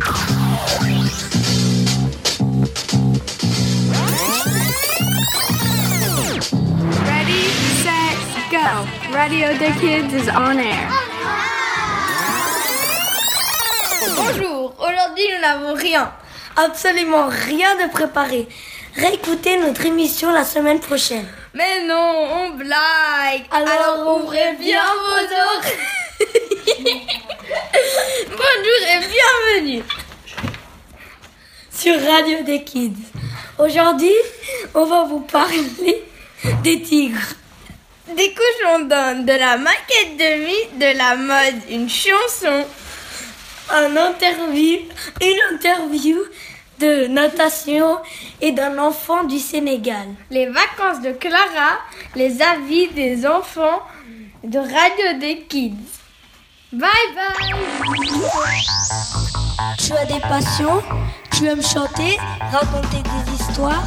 Ready, set, go. Radio the Kids is on air. Bonjour, aujourd'hui nous n'avons rien, absolument rien de préparé. Réécoutez notre émission la semaine prochaine. Mais non, on blague. Alors, ouvrez bien vos oreilles. Bonjour et bienvenue sur Radio des Kids. Aujourd'hui, on va vous parler des tigres. Des cochons d'Inde, de la maquette de vie, de la mode, une chanson, un interview, une interview de natation et d'un enfant du Sénégal. Les vacances de Clara, les avis des enfants de Radio des Kids. Bye bye Tu as des passions Tu aimes chanter, raconter des histoires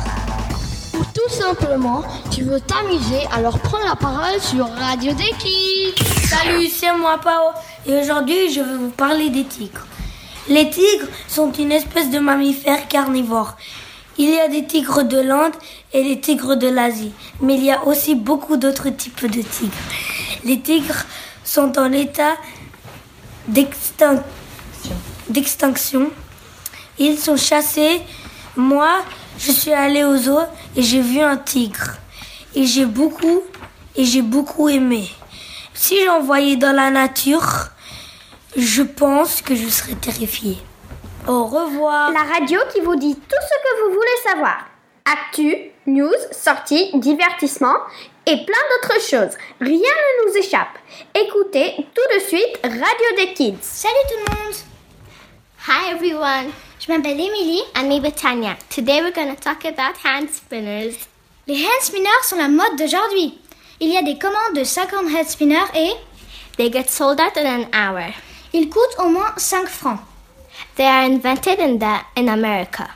Ou tout simplement, tu veux t'amuser, alors prends la parole sur Radio des Kids Salut, c'est moi Pao et aujourd'hui je vais vous parler des tigres. Les tigres sont une espèce de mammifères carnivores. Il y a des tigres de l'Inde et des tigres de l'Asie, mais il y a aussi beaucoup d'autres types de tigres. Les tigres sont en état d'extinction. Ils sont chassés. Moi, je suis allée au zoo et j'ai vu un tigre. Et j'ai beaucoup, et j'ai beaucoup aimé. Si j'en voyais dans la nature, je pense que je serais terrifiée. Au revoir. La radio qui vous dit tout ce que vous voulez savoir. Actu, news, sorties, divertissement et plein d'autres choses. Rien ne nous échappe. Écoutez tout de suite Radio des Kids. Salut tout le monde. Hi everyone. Je m'appelle Emily. I'm me Tanya. Today we're going to talk about hand spinners. Les hand spinners sont la mode d'aujourd'hui. Il y a des commandes de 50 hand spinners et they get sold out in an hour. Ils coûtent au moins 5 francs. They are invented in, the, in America.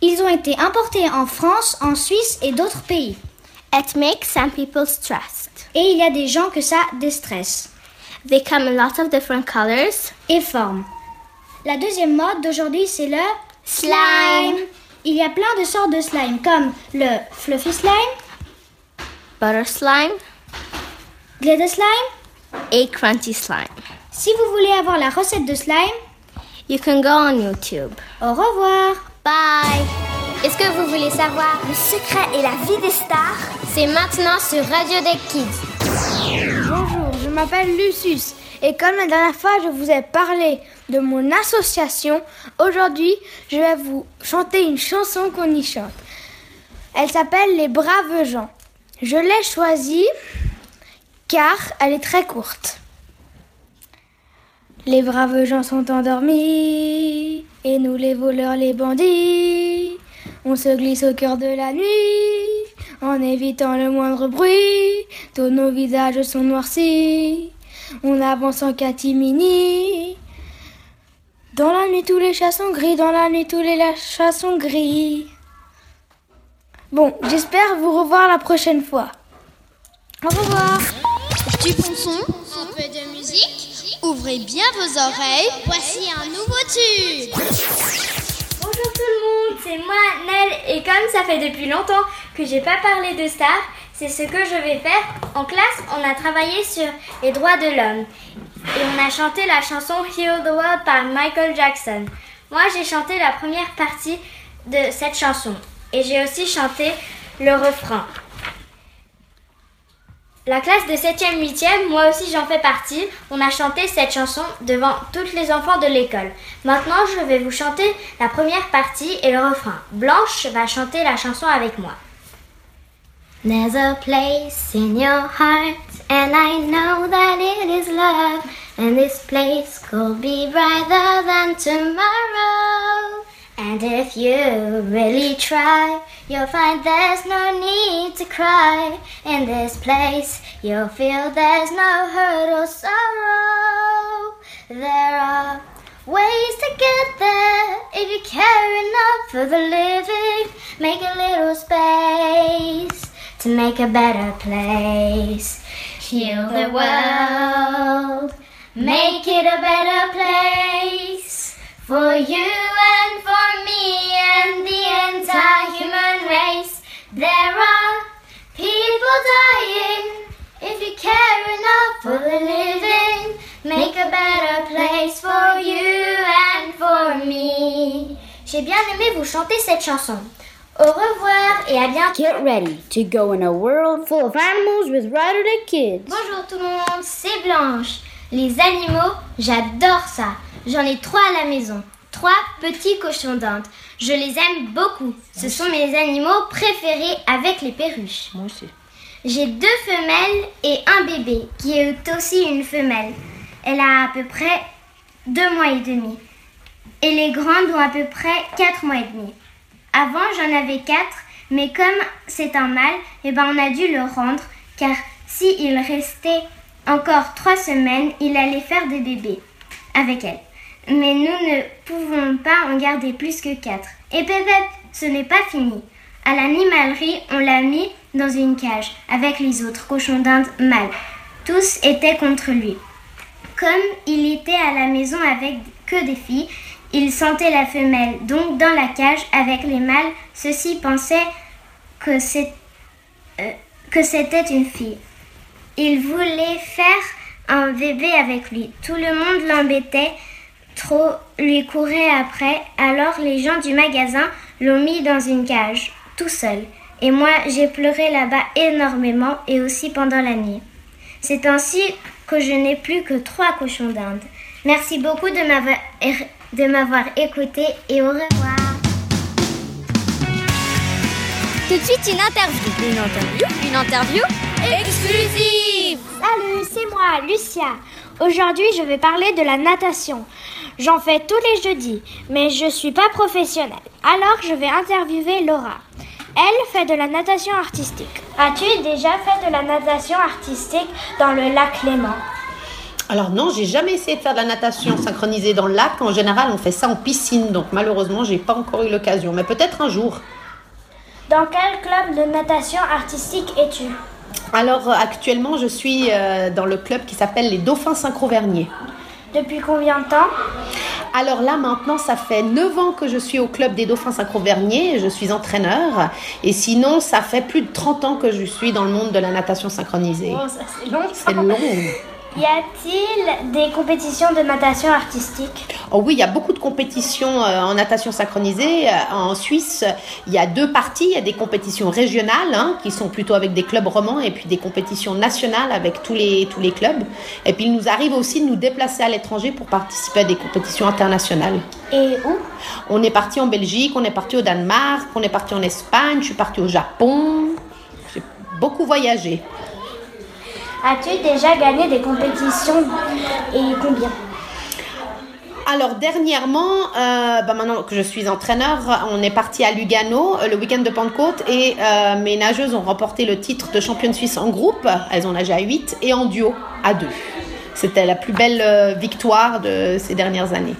Ils ont été importés en France, en Suisse et d'autres pays. It makes some people stressed. Et il y a des gens que ça déstresse. They come in lots of different colors et formes. La deuxième mode d'aujourd'hui, c'est le slime. Il y a plein de sortes de slime, comme le fluffy slime, butter slime, glitter slime et crunchy slime. Si vous voulez avoir la recette de slime, you can go on YouTube. Au revoir. Bye. Est-ce que vous voulez savoir le secret et la vie des stars? C'est maintenant sur Radio des Kids. Bonjour, je m'appelle Lucius et comme la dernière fois je vous ai parlé de mon association, aujourd'hui je vais vous chanter une chanson qu'on y chante. Elle s'appelle Les Braves gens. Je l'ai choisie car elle est très courte. Les braves gens sont endormis et nous les voleurs, les bandits. On se glisse au cœur de la nuit en évitant le moindre bruit. Tous nos visages sont noircis. On avance en catimini. Dans la nuit, tous les chats sont gris. Dans la nuit, tous les chats sont gris. Bon, j'espère vous revoir la prochaine fois. Au revoir. Du bon son, un peu de musique. Ouvrez bien vos oreilles. Voici un nouveau tube. Bonjour tout le monde, c'est moi Nel et comme ça fait depuis longtemps que j'ai pas parlé de stars, c'est ce que je vais faire. En classe, on a travaillé sur les droits de l'homme et on a chanté la chanson Heal the World par Michael Jackson. Moi, j'ai chanté la première partie de cette chanson et j'ai aussi chanté le refrain. La classe de 7e, 8e, moi aussi j'en fais partie. On a chanté cette chanson devant tous les enfants de l'école. Maintenant, je vais vous chanter la première partie et le refrain. Blanche va chanter la chanson avec moi. There's a place in your heart, and I know that it is love. And this place could be brighter than tomorrow. And if you really try, you'll find there's no need to cry. This place, you'll feel there's no hurt or sorrow. There are ways to get there if you care enough for the living. Make a little space to make a better place. Heal the world, make it a better place For you and for me and the entire human race. There are people dying. If you care enough for the living, make a better place for you and for me. J'ai bien aimé vous chanter cette chanson. Au revoir et à bientôt. Get ready to go in a world full of animals with Ryder the Kids. Bonjour tout le monde, c'est Blanche. Les animaux, j'adore ça. J'en ai trois à la maison. Trois petits cochons d'Inde. Je les aime beaucoup. Ce sont mes animaux préférés avec les perruches. Moi aussi. J'ai deux femelles et un bébé qui est aussi une femelle. Elle a à peu près deux mois et demi. Et les grandes ont à peu près quatre mois et demi. Avant, j'en avais quatre, mais comme c'est un mâle, eh ben, on a dû le rendre, car s'il restait encore trois semaines, il allait faire des bébés avec elle. Mais nous ne pouvons pas en garder plus que quatre. Et peut-être, ce n'est pas fini. À l'animalerie, on l'a mis dans une cage avec les autres cochons d'Inde mâles. Tous étaient contre lui. Comme il était à la maison avec que des filles, il sentait la femelle, donc dans la cage avec les mâles, ceux-ci pensaient que euh, c'était une fille. Il voulait faire un bébé avec lui. Tout le monde l'embêtait trop, lui courait après, alors les gens du magasin l'ont mis dans une cage, tout seul. Et moi, j'ai pleuré là-bas énormément et aussi pendant la nuit. C'est ainsi que je n'ai plus que trois cochons d'Inde. Merci beaucoup de m'avoir de m'avoir écouté et au revoir. Tout de suite, une interview. Une interview Une interview exclusive Salut, c'est moi, Lucia. Aujourd'hui, je vais parler de la natation. J'en fais tous les jeudis, mais je suis pas professionnelle. Alors, je vais interviewer Laura. Elle fait de la natation artistique. As-tu déjà fait de la natation artistique dans le lac Léman? Alors non, j'ai jamais essayé de faire de la natation synchronisée dans le lac. En général, on fait ça en piscine, donc malheureusement, j'ai pas encore eu l'occasion. Mais peut-être un jour. Dans quel club de natation artistique es-tu? Alors euh, actuellement, je suis euh, dans le club qui s'appelle les Dauphins Synchro-Vernier. Depuis combien de temps Alors là, maintenant, ça fait 9 ans que je suis au club des Dauphins Synchro-Vernier. Je suis entraîneur. Et sinon, ça fait plus de 30 ans que je suis dans le monde de la natation synchronisée. Oh, ça c'est long. C'est long. Y a-t-il des compétitions de natation artistique Oh oui, il y a beaucoup de compétitions euh, en natation synchronisée. Euh, En Suisse, il y a deux parties. Il y a des compétitions régionales, hein, qui sont plutôt avec des clubs romans, et puis des compétitions nationales avec tous les, tous les clubs. Et puis, il nous arrive aussi de nous déplacer à l'étranger pour participer à des compétitions internationales. Et où? On est parti en Belgique, on est parti au Danemark, on est parti en Espagne, je suis partie au Japon. J'ai beaucoup voyagé. As-tu déjà gagné des compétitions et combien Alors dernièrement, euh, bah maintenant que je suis entraîneur, on est parti à Lugano euh, le week-end de Pentecôte et euh, mes nageuses ont remporté le titre de championne suisse en groupe. Elles ont nagé à 8 et en duo à 2. C'était la plus belle victoire de ces dernières années.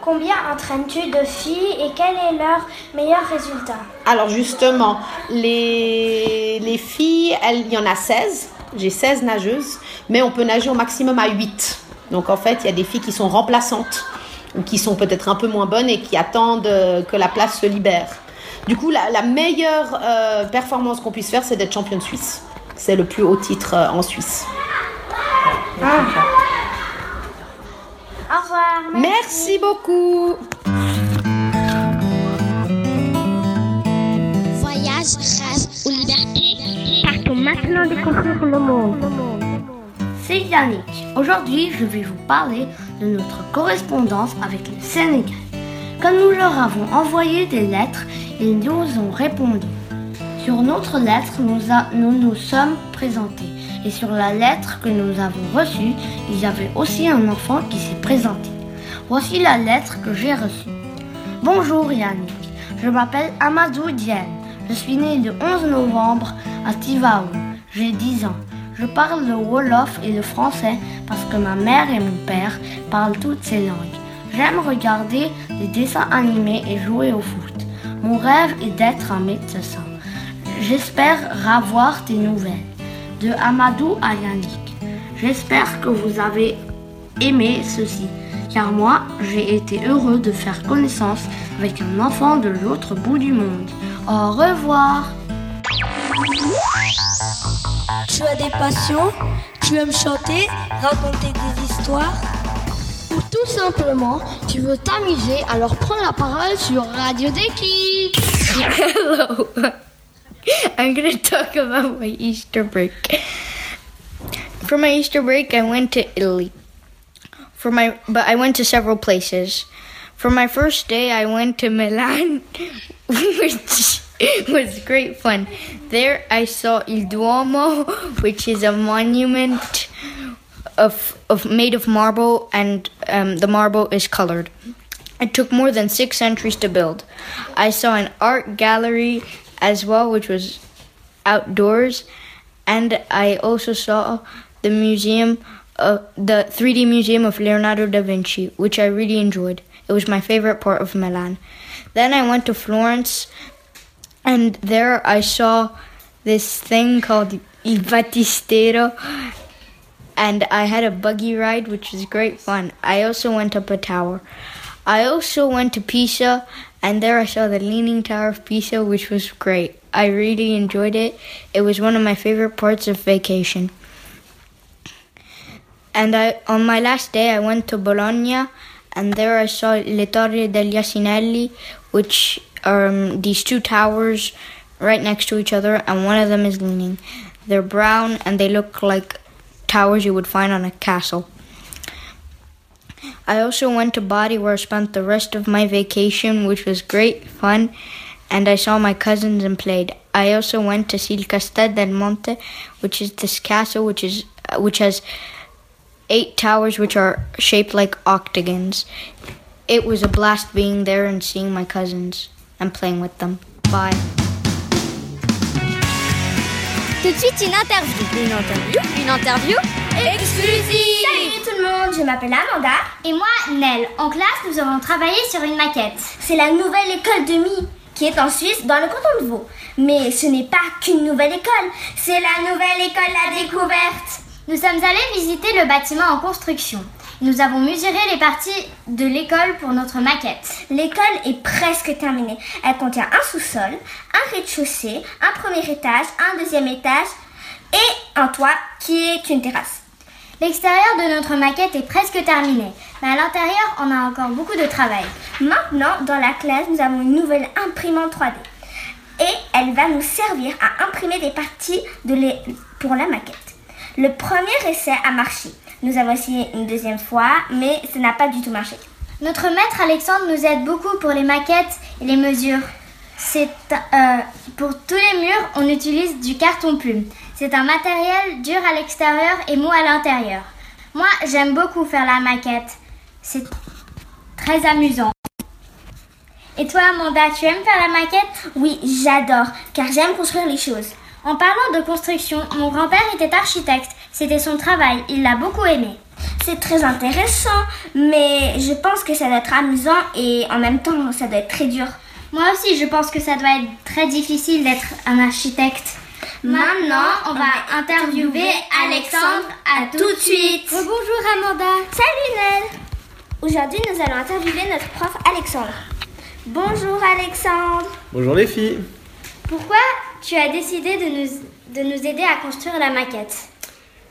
Combien entraînes-tu de filles et quel est leur meilleur résultat? Alors justement, les, les filles, elles- il y en a 16. J'ai 16 nageuses, mais on peut nager au maximum à 8. Donc en fait, il y a des filles qui sont remplaçantes ou qui sont peut-être un peu moins bonnes et qui attendent euh, que la place se libère. Du coup, la, la meilleure euh, performance qu'on puisse faire, c'est d'être championne suisse. C'est le plus haut titre euh, en Suisse. Au revoir. Merci beaucoup. Maintenant découvrir le monde. C'est Yannick. Aujourd'hui, je vais vous parler de notre correspondance avec le Sénégal. Comme nous leur avons envoyé des lettres, ils nous ont répondu. Sur notre lettre, nous, nous nous sommes présentés. Et sur la lettre que nous avons reçue, il y avait aussi un enfant qui s'est présenté. Voici la lettre que j'ai reçue. Bonjour Yannick, je m'appelle Amadou Diène. Je suis né le 11 novembre à Tivaou. J'ai 10 ans. Je parle le Wolof et le français parce que ma mère et mon père parlent toutes ces langues. J'aime regarder des dessins animés et jouer au foot. Mon rêve est d'être un médecin. J'espère avoir des nouvelles. De Amadou à Yannick. J'espère que vous avez aimé ceci. car moi, j'ai été heureux de faire connaissance avec un enfant de l'autre bout du monde. Au revoir. Tu as des passions Tu aimes chanter Raconter des histoires Ou tout simplement, tu veux t'amuser, alors prends la parole sur Radio Déclic. Hello. I'm to talk about my Easter break. For my Easter break, I went to Italy. For my but I went to several places. For my first day, I went to Milan, which was great fun. There, I saw Il Duomo, which is a monument of of made of marble, and um, the marble is colored. It took more than six centuries to build. I saw an art gallery as well, which was outdoors, and I also saw the museum, uh, the 3D museum of Leonardo da Vinci, which I really enjoyed. It was my favorite part of Milan. Then I went to Florence, and there I saw this thing called Il Battistero, and I had a buggy ride, which was great fun. I also went up a tower. I also went to Pisa, and there I saw the Leaning Tower of Pisa, which was great. I really enjoyed it. It was one of my favorite parts of vacation. And I, on my last day, I went to Bologna, and there I saw Le Torri degli Asinelli, which um, these two towers right next to each other, and one of them is leaning. They're brown, and they look like towers you would find on a castle. I also went to Bari where I spent the rest of my vacation, which was great fun, and I saw my cousins and played. I also went to see Castel del Monte, which is this castle which is which has eight towers which are shaped like octagons. It was a blast being there and seeing my cousins and playing with them. Bye. Tout de suite, une interview. Une interview Une interview Exclusive Salut tout le monde, je m'appelle Amanda. Et moi, Nel. En classe, nous avons travaillé sur une maquette. C'est la nouvelle école de Mi, qui est en Suisse, dans le canton de Vaud. Mais ce n'est pas qu'une nouvelle école, c'est la nouvelle école La Découverte. Nous sommes allés visiter le bâtiment en construction. Nous avons mesuré les parties de l'école pour notre maquette. L'école est presque terminée. Elle contient un sous-sol, un rez-de-chaussée, un premier étage, un deuxième étage et un toit qui est une terrasse. L'extérieur de notre maquette est presque terminé, mais à l'intérieur, on a encore beaucoup de travail. Maintenant, dans la classe, nous avons une nouvelle imprimante 3D. Et elle va nous servir à imprimer des parties de les... pour la maquette. Le premier essai a marché. Nous avons essayé une deuxième fois, mais ça n'a pas du tout marché. Notre maître Alexandre nous aide beaucoup pour les maquettes et les mesures. C'est euh, pour tous les murs, on utilise du carton plume. C'est un matériel dur à l'extérieur et mou à l'intérieur. Moi, j'aime beaucoup faire la maquette. C'est très amusant. Et toi, Amanda, tu aimes faire la maquette? Oui, j'adore, car j'aime construire les choses. En parlant de construction, mon grand-père était architecte. C'était son travail, il l'a beaucoup aimé. C'est très intéressant, mais je pense que ça doit être amusant et en même temps, ça doit être très dur. Moi aussi, je pense que ça doit être très difficile d'être un architecte. Maintenant, on va interviewer Alexandre. À tout de suite. Bonjour Amanda. Salut Nel. Aujourd'hui, nous allons interviewer notre prof Alexandre. Bonjour Alexandre. Bonjour les filles. Pourquoi tu as décidé de nous, de nous aider à construire la maquette?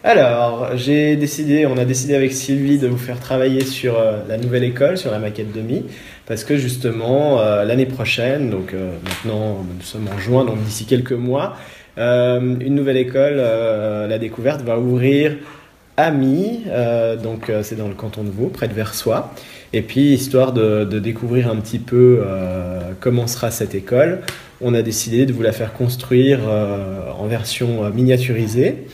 Alors, j'ai décidé, on a décidé avec Sylvie de vous faire travailler sur euh, la nouvelle école, sur la maquette de Mi, parce que justement, euh, l'année prochaine, donc euh, maintenant nous sommes en juin, donc d'ici quelques mois, une nouvelle école, la découverte, va ouvrir à Mi, donc c'est dans le canton de Vaud, près de Versoix. Et puis, histoire de, de découvrir un petit peu comment sera cette école, on a décidé de vous la faire construire en version miniaturisée.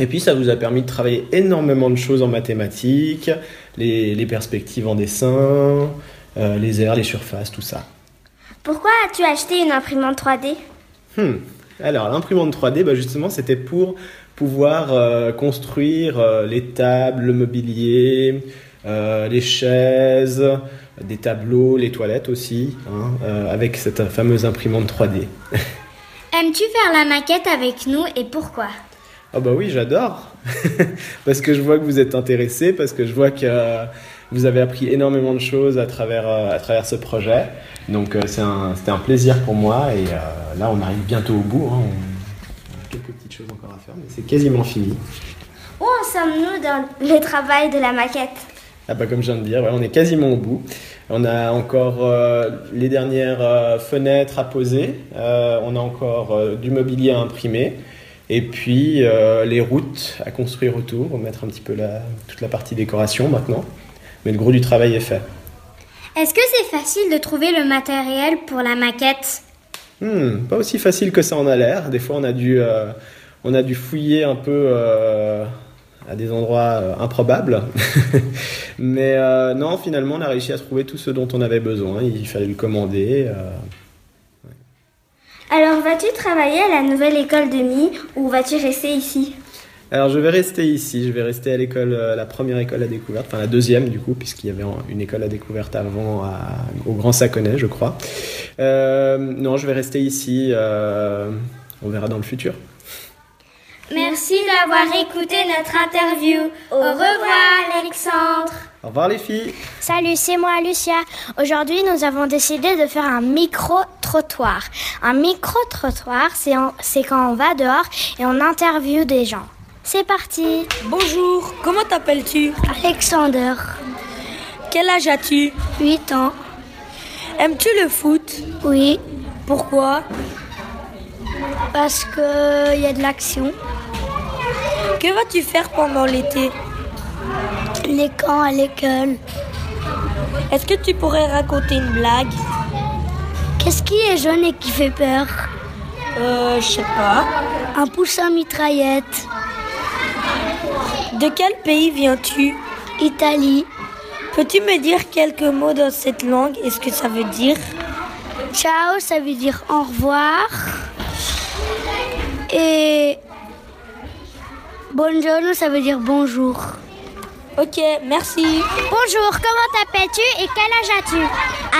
Et puis ça vous a permis de travailler énormément de choses en mathématiques, les, les perspectives en dessin, euh, les airs, les surfaces, tout ça. Pourquoi as-tu acheté une imprimante 3D Hmm. Alors l'imprimante 3D, bah, justement, c'était pour pouvoir euh, construire euh, les tables, le mobilier, les chaises, des tableaux, les toilettes aussi, hein, avec cette fameuse imprimante 3D. Aimes-tu faire la maquette avec nous et pourquoi? Ah bah oui, j'adore. parce que je vois que vous êtes intéressé, parce que je vois que, vous avez appris énormément de choses à travers, à travers ce projet. Donc c'était un, plaisir pour moi et là on arrive bientôt au bout. Hein. On, a quelques petites choses encore à faire, mais c'est quasiment fini. Où en sommes-nous dans le travail de la maquette? Ah bah, Comme je viens de dire, on est quasiment au bout. On a encore euh, les dernières euh, fenêtres à poser, euh, on a encore du mobilier à imprimer, et puis les routes à construire autour, mettre un petit peu la, toute la partie décoration maintenant. Mais le gros du travail est fait. Est-ce que c'est facile de trouver le matériel pour la maquette? Hmm, Pas aussi facile que ça en a l'air. Des fois, on a dû, on a dû fouiller un peu à des endroits euh, improbables. Mais euh, non, finalement, on a réussi à trouver tout ce dont on avait besoin. Il fallait le commander. Euh, Alors, vas-tu travailler à la nouvelle école de Mi ou vas-tu rester ici? Alors je vais rester ici, je vais rester à l'école, la première école à découverte, enfin la deuxième du coup, puisqu'il y avait une école à découverte avant au Grand Saconnet, je crois. non, je vais rester ici, on verra dans le futur. Merci d'avoir écouté notre interview. Au revoir, Alexandre. Au revoir, les filles. Salut, c'est moi, Lucia. Aujourd'hui, nous avons décidé de faire un micro-trottoir. Un micro-trottoir, c'est quand on va dehors et on interviewe des gens. C'est parti. Bonjour, comment t'appelles-tu? Alexander. Quel âge as-tu? 8 ans. Aimes-tu le foot? Oui. Pourquoi? Parce qu'il y a de l'action. Que vas-tu faire pendant l'été Les camps à l'école. Est-ce que tu pourrais raconter une blague Qu'est-ce qui est jaune et qui fait peur Euh, je sais pas. Un poussin mitraillette. De quel pays viens-tu Italie. Peux-tu me dire quelques mots dans cette langue? Et ce que ça veut dire? Ciao, ça veut dire au revoir. Et Bonjour, ça veut dire bonjour. Ok, merci. Bonjour, comment t'appelles-tu et quel âge as-tu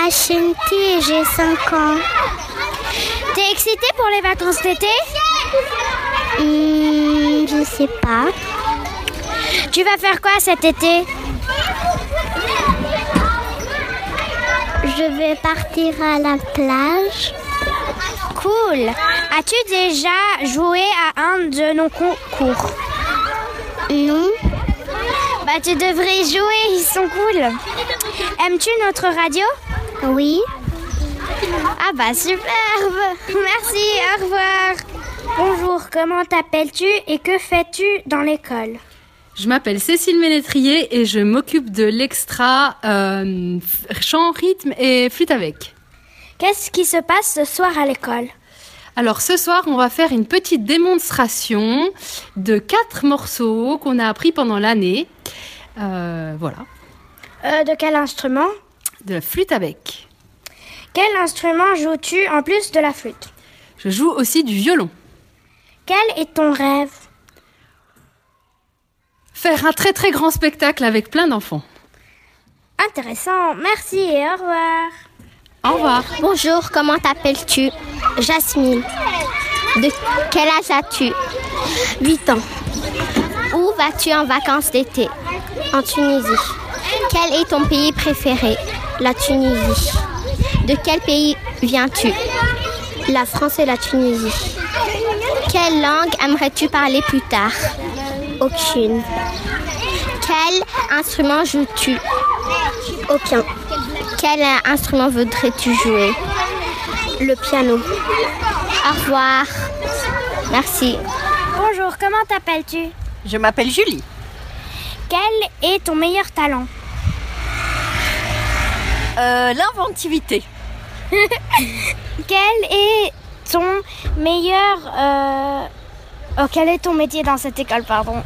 Ashanti et j'ai 5 ans. T'es excitée pour les vacances d'été hmm, Je sais pas. Tu vas faire quoi cet été Je vais partir à la plage. Cool. As-tu déjà joué à un de nos concours non. Bah tu devrais jouer, ils sont cool. Aimes-tu notre radio? Oui. Ah bah superbe. Merci, au revoir. Bonjour, comment t'appelles-tu et que fais-tu dans l'école? Je m'appelle Cécile Ménétrier et je m'occupe de l'extra euh, chant, rythme et flûte avec. Qu'est-ce qui se passe ce soir à l'école? Alors ce soir, on va faire une petite démonstration de quatre morceaux qu'on a appris pendant l'année. Euh, voilà. Euh, de quel instrument De la flûte avec. Quel instrument joues-tu en plus de la flûte Je joue aussi du violon. Quel est ton rêve Faire un très très grand spectacle avec plein d'enfants. Intéressant, merci et au revoir. Au revoir. Bonjour, comment t'appelles-tu? Jasmine. De quel âge as-tu? 8 ans. Où vas-tu en vacances d'été? En Tunisie. Quel est ton pays préféré? La Tunisie. De quel pays viens-tu? La France et la Tunisie. Quelle langue aimerais-tu parler plus tard? Aucune. Quel instrument joues-tu? Aucun. Quel instrument voudrais-tu jouer? Le piano. Au revoir. Merci. Bonjour, comment t'appelles-tu? Je m'appelle Julie. Quel est ton meilleur talent? Euh, L'inventivité. quel est ton meilleur... Euh, oh, quel est ton métier dans cette école, pardon?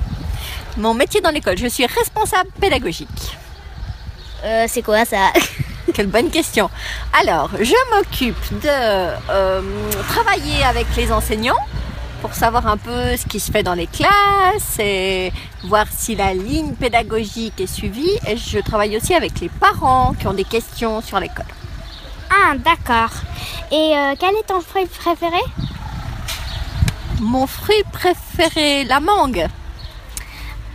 Mon métier dans l'école, je suis responsable pédagogique. Euh, c'est quoi ça? Quelle bonne question. Alors, je m'occupe de euh, travailler avec les enseignants pour savoir un peu ce qui se fait dans les classes et voir si la ligne pédagogique est suivie. Et je travaille aussi avec les parents qui ont des questions sur l'école. Ah, d'accord. Et euh, quel est ton fruit préféré? Mon fruit préféré, la mangue.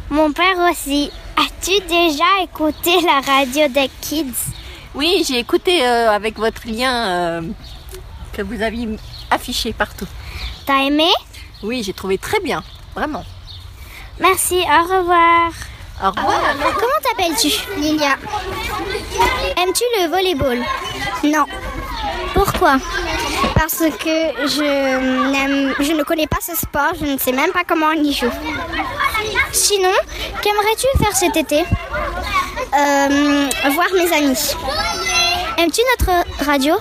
Mon père aussi. As-tu déjà écouté la radio des kids? Oui, j'ai écouté euh, avec votre lien euh, que vous aviez affiché partout. T'as aimé? Oui, j'ai trouvé très bien, vraiment. Merci, au revoir. Au revoir. Comment t'appelles-tu Lilia? Aimes-tu le volleyball? Non. Pourquoi? Parce que je, n'aime- je ne connais pas ce sport, je ne sais même pas comment on y joue. Sinon, qu'aimerais-tu faire cet été? Euh, voir mes amis. Aimes-tu notre radio?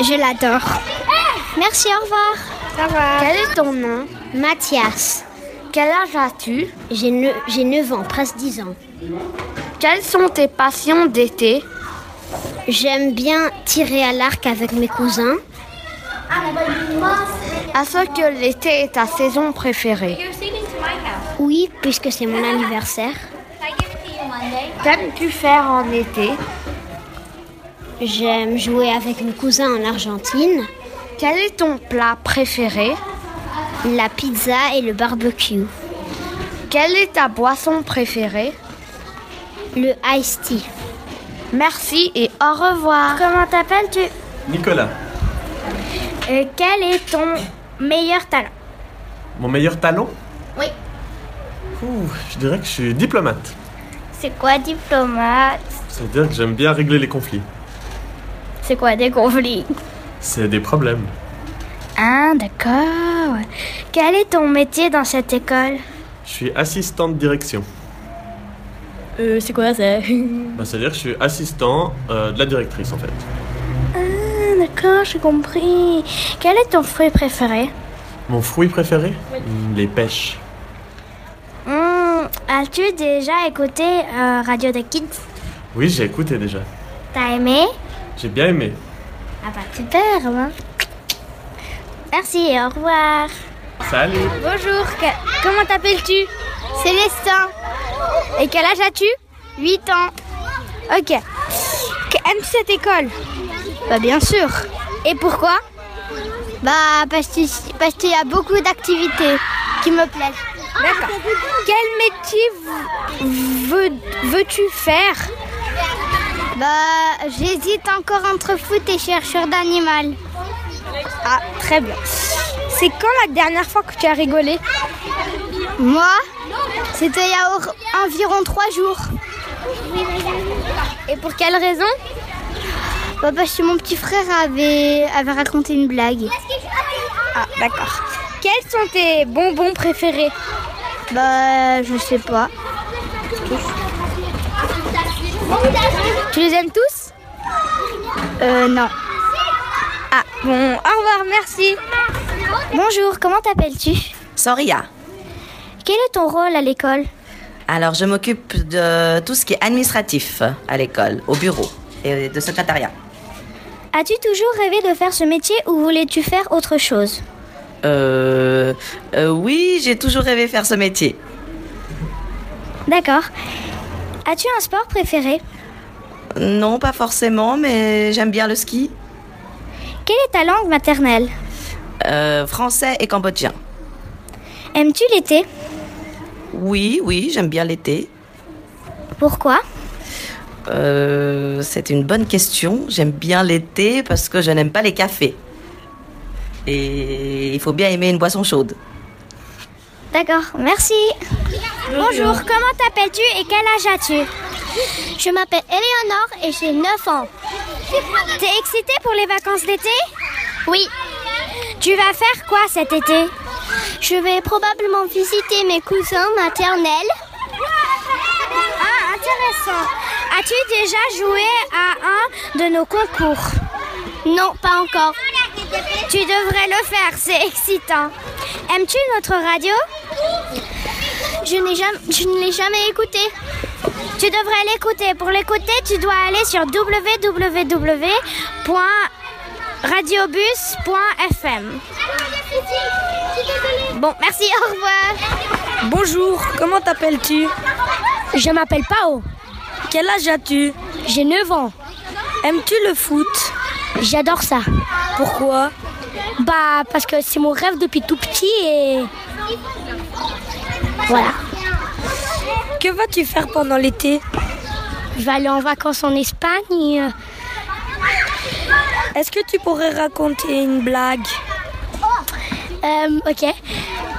Je l'adore. Merci, au revoir. Au revoir. Quel est ton nom? Mathias, Quel âge as-tu? J'ai ne- j'ai 9 ans, presque 10 ans. Quelles sont tes passions d'été? J'aime bien tirer à l'arc avec mes cousins. Est-ce que l'été est ta saison préférée Oui, puisque c'est mon anniversaire. Qu'aimes-tu faire en été? J'aime jouer avec mes cousins en Argentine. Quel est ton plat préféré? La pizza et le barbecue. Quelle est ta boisson préférée? Le iced tea. Merci et au revoir. Comment t'appelles-tu? Nicolas, Euh, Quel est ton meilleur talent? Mon meilleur talent? Oui. Ouh, Je dirais que je suis diplomate. C'est quoi diplomate C'est-à-dire que j'aime bien régler les conflits. C'est quoi des conflits C'est des problèmes. Ah, d'accord. Quel est ton métier dans cette école Je suis assistant de direction. Euh, c'est quoi ça Bah, C'est-à-dire que je suis assistant euh, de la directrice en fait. Ah, d'accord, j'ai compris. Quel est ton fruit préféré Mon fruit préféré Les pêches. As-tu déjà écouté euh, Radio des Kids? Oui, j'ai écouté déjà. T'as aimé? J'ai bien aimé. Ah bah super, hein. Merci et au revoir. Salut Bonjour, comment t'appelles-tu? Célestin, Et quel âge as-tu? 8 ans. Ok. Aimes-tu cette école? Bah bien sûr. Et pourquoi? Bah parce que- parce qu'il y a beaucoup d'activités qui me plaisent. D'accord. Quel métier veux- veux-tu faire? Bah j'hésite encore entre foot et chercheur d'animal. Ah, très bien. C'est quand la dernière fois que tu as rigolé? Moi, c'était il y a environ 3 jours. Et pour quelle raison? Bah parce que mon petit frère avait, avait raconté une blague. Ah, d'accord. Quels sont tes bonbons préférés? Bah je sais pas. Tu les aimes tous? Euh non. Ah, bon, au revoir, merci. Bonjour, comment t'appelles-tu? Soria. Quel est ton rôle à l'école? Alors, je m'occupe de tout ce qui est administratif à l'école, au bureau et de secrétariat. As-tu toujours rêvé de faire ce métier ou voulais-tu faire autre chose? Euh, euh, oui, j'ai toujours rêvé faire ce métier. D'accord. As-tu un sport préféré? Non, pas forcément, mais j'aime bien le ski. Quelle est ta langue maternelle? Euh, français et cambodgien. Aimes-tu l'été? Oui, oui, j'aime bien l'été. Pourquoi? Euh, c'est une bonne question. J'aime bien l'été parce que je n'aime pas les cafés. Et il faut bien aimer une boisson chaude. D'accord, merci. Bonjour, comment t'appelles-tu et quel âge as-tu? Je m'appelle Eleonore et j'ai 9 ans. T'es excitée pour les vacances d'été? Oui, Tu vas faire quoi cet été? Je vais probablement visiter mes cousins maternels. Ah, intéressant. As-tu déjà joué à un de nos concours? Non, pas encore. Tu devrais le faire, c'est excitant. Aimes-tu notre radio? Je, n'ai jamais, je ne l'ai jamais écouté. Tu devrais l'écouter. Pour l'écouter, tu dois aller sur www.radiobus.fm. Bon, merci, au revoir. Bonjour, comment t'appelles-tu? Je m'appelle Pao. Quel âge as-tu? J'ai 9 ans. Aimes-tu le foot? J'adore ça. Pourquoi? Bah, parce que c'est mon rêve depuis tout petit et. Voilà. Que vas-tu faire pendant l'été? Je vais aller en vacances en Espagne. Est-ce que tu pourrais raconter une blague? Euh, ok.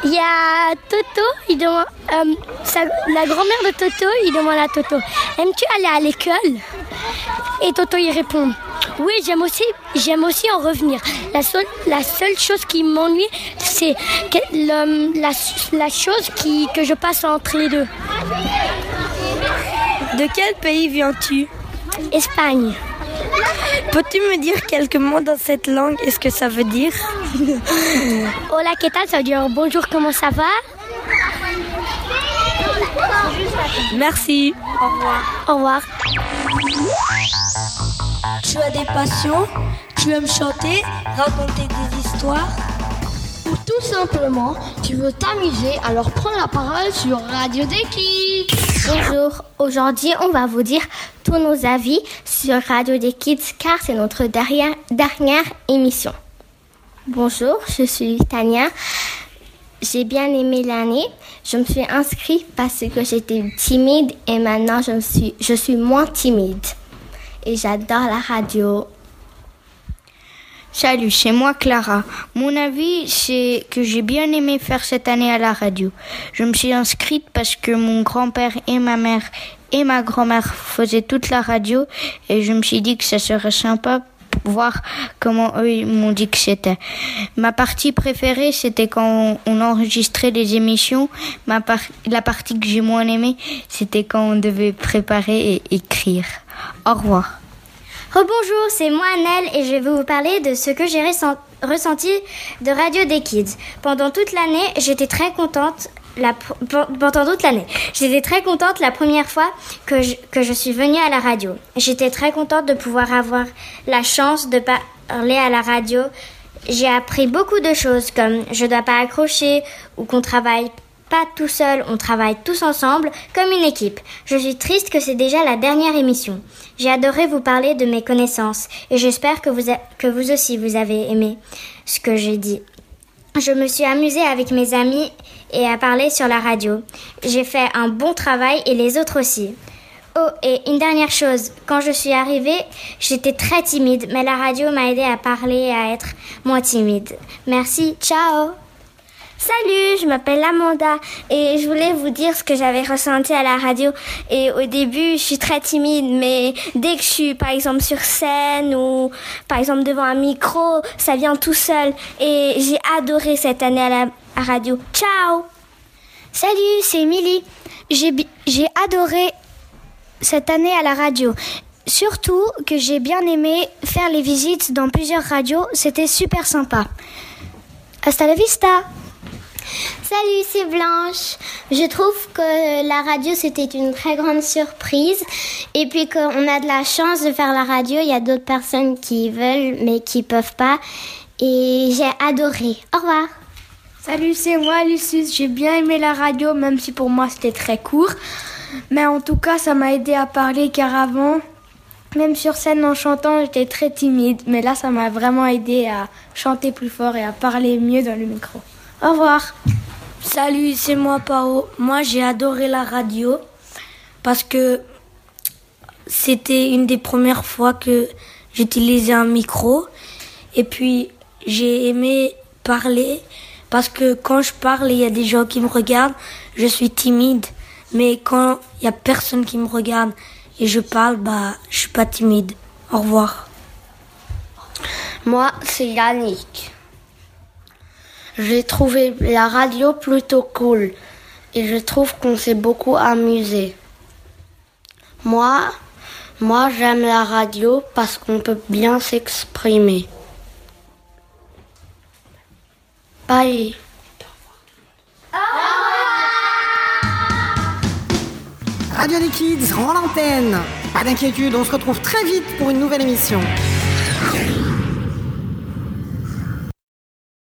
Il y a Toto, il demande, euh, sa- la grand-mère de Toto, il demande à Toto, aimes-tu aller à l'école? Et Toto il répond, oui, j'aime aussi, j'aime aussi en revenir. La seule, la seule chose qui m'ennuie, c'est la, la chose qui, que je passe entre les deux. De quel pays viens-tu? Espagne. Peux-tu me dire quelques mots dans cette langue? Et ce que ça veut dire? Hola, ¿qué tal? Ça veut dire bonjour, comment ça va? Merci. Au revoir. Au revoir. Tu as des passions Tu aimes chanter Raconter des histoires Ou tout simplement, tu veux t'amuser, alors prends la parole sur Radio des Kids. Bonjour, aujourd'hui on va vous dire tous nos avis sur Radio des Kids car c'est notre dernière, émission. Bonjour, je suis Tania. J'ai bien aimé l'année. Je me suis inscrite parce que j'étais timide et maintenant je suis moins timide. Et j'adore la radio. Salut, c'est moi Clara. Mon avis, c'est que j'ai bien aimé faire cette année à la radio. Je me suis inscrite parce que mon grand-père et ma mère et ma grand-mère faisaient toute la radio et je me suis dit que ça serait sympa voir comment eux m'ont dit que c'était. Ma partie préférée, c'était quand on enregistrait les émissions. La partie que j'ai moins aimée, c'était quand on devait préparer et écrire. Au revoir. Rebonjour, c'est moi Annelle et je vais vous parler de ce que j'ai ressent- ressenti de Radio des Kids. Pendant toute l'année, j'étais très contente. La, pendant toute l'année, j'étais très contente la première fois que je, suis venue à la radio. J'étais très contente de pouvoir avoir la chance de parler à la radio. J'ai appris beaucoup de choses comme je dois pas accrocher ou qu'on travaille tout seul, on travaille tous ensemble comme une équipe. Je suis triste que c'est déjà la dernière émission. J'ai adoré vous parler de mes connaissances et j'espère que vous, que vous aussi vous avez aimé ce que j'ai dit. Je me suis amusée avec mes amis et à parler sur la radio. J'ai fait un bon travail et les autres aussi. Oh, et une dernière chose, quand je suis arrivée, j'étais très timide, mais la radio m'a aidé à parler et à être moins timide. Merci, ciao Salut, je m'appelle Amanda et je voulais vous dire ce que j'avais ressenti à la radio. Et au début, je suis très timide, mais dès que je suis par exemple sur scène ou par exemple devant un micro, ça vient tout seul. Et j'ai adoré cette année à la radio. Ciao Salut, c'est bi- j'ai adoré cette année à la radio. Surtout que j'ai bien aimé faire les visites dans plusieurs radios, c'était super sympa. Hasta la vista Salut, c'est Blanche. Je trouve que la radio, c'était une très grande surprise. Et puis qu'on a de la chance de faire la radio. Il y a d'autres personnes qui veulent, mais qui peuvent pas. Et j'ai adoré. Au revoir. Salut, c'est moi, Lucius. J'ai bien aimé la radio, même si pour moi c'était très court. Mais en tout cas, ça m'a aidé à parler car avant, même sur scène en chantant, j'étais très timide. Mais là, ça m'a vraiment aidé à chanter plus fort et à parler mieux dans le micro. Au revoir. Salut, c'est moi Pao. Moi, j'ai adoré la radio parce que c'était une des premières fois que j'utilisais un micro. Et puis, j'ai aimé parler parce que quand je parle et il y a des gens qui me regardent, je suis timide. Mais quand il y a personne qui me regarde et je parle, bah, je suis pas timide. Au revoir. Moi, c'est Yannick. J'ai trouvé la radio plutôt cool et je trouve qu'on s'est beaucoup amusé. Moi, moi j'aime la radio parce qu'on peut bien s'exprimer. Bye. Radio des Kids rend l'antenne. Pas d'inquiétude, on se retrouve très vite pour une nouvelle émission.